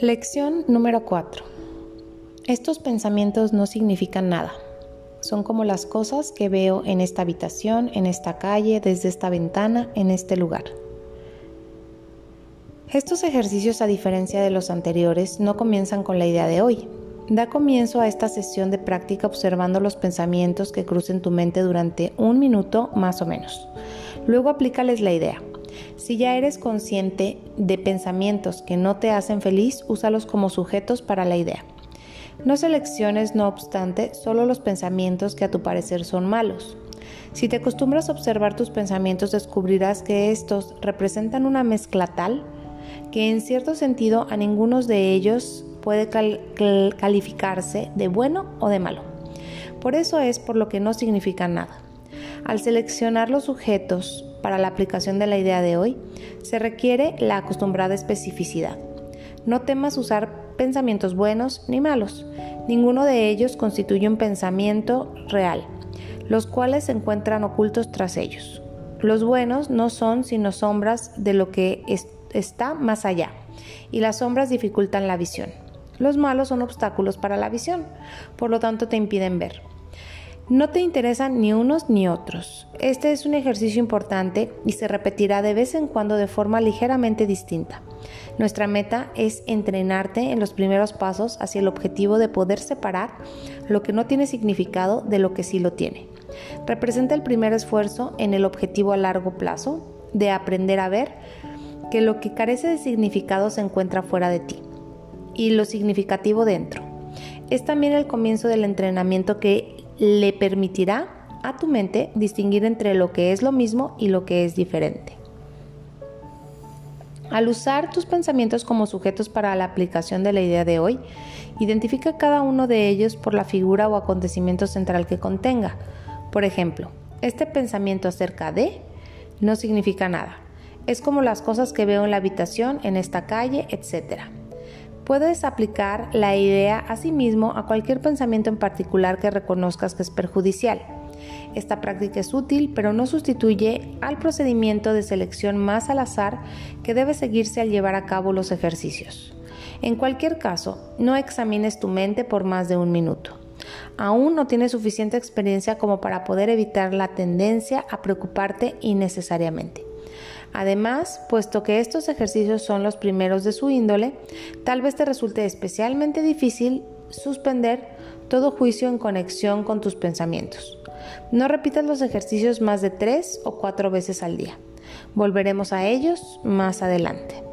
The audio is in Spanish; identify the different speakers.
Speaker 1: Lección número 4. Estos pensamientos no significan nada. Son como las cosas que veo en esta habitación, en esta calle, desde esta ventana, en este lugar. Estos ejercicios, a diferencia de los anteriores, no comienzan con la idea de hoy. Da comienzo a esta sesión de práctica observando los pensamientos que crucen tu mente durante un minuto más o menos. Luego aplícales la idea. Si ya eres consciente de pensamientos que no te hacen feliz, úsalos como sujetos para la idea. No selecciones, no obstante, solo los pensamientos que a tu parecer son malos. Si te acostumbras a observar tus pensamientos, descubrirás que estos representan una mezcla tal que en cierto sentido a ninguno de ellos puede calificarse de bueno o de malo. Por eso es por lo que no significan nada. Al seleccionar los sujetos para la aplicación de la idea de hoy, se requiere la acostumbrada especificidad. No temas usar pensamientos buenos ni malos. Ninguno de ellos constituye un pensamiento real, los cuales se encuentran ocultos tras ellos. Los buenos no son sino sombras de lo que está más allá, y las sombras dificultan la visión. Los malos son obstáculos para la visión, por lo tanto te impiden ver. No te interesan ni unos ni otros. Este es un ejercicio importante y se repetirá de vez en cuando de forma ligeramente distinta. Nuestra meta es entrenarte en los primeros pasos hacia el objetivo de poder separar lo que no tiene significado de lo que sí lo tiene. Representa el primer esfuerzo en el objetivo a largo plazo de aprender a ver que lo que carece de significado se encuentra fuera de ti y lo significativo dentro. Es también el comienzo del entrenamiento que le permitirá a tu mente distinguir entre lo que es lo mismo y lo que es diferente. Al usar tus pensamientos como sujetos para la aplicación de la idea de hoy, identifica cada uno de ellos por la figura o acontecimiento central que contenga. Por ejemplo, este pensamiento acerca de no significa nada. Es como las cosas que veo en la habitación, en esta calle, etc. Puedes aplicar la idea a sí mismo a cualquier pensamiento en particular que reconozcas que es perjudicial. Esta práctica es útil, pero no sustituye al procedimiento de selección más al azar que debe seguirse al llevar a cabo los ejercicios. En cualquier caso, no examines tu mente por más de un minuto. Aún no tienes suficiente experiencia como para poder evitar la tendencia a preocuparte innecesariamente. Además, puesto que estos ejercicios son los primeros de su índole, tal vez te resulte especialmente difícil suspender todo juicio en conexión con tus pensamientos. No repitas los ejercicios más de tres o cuatro veces al día. Volveremos a ellos más adelante.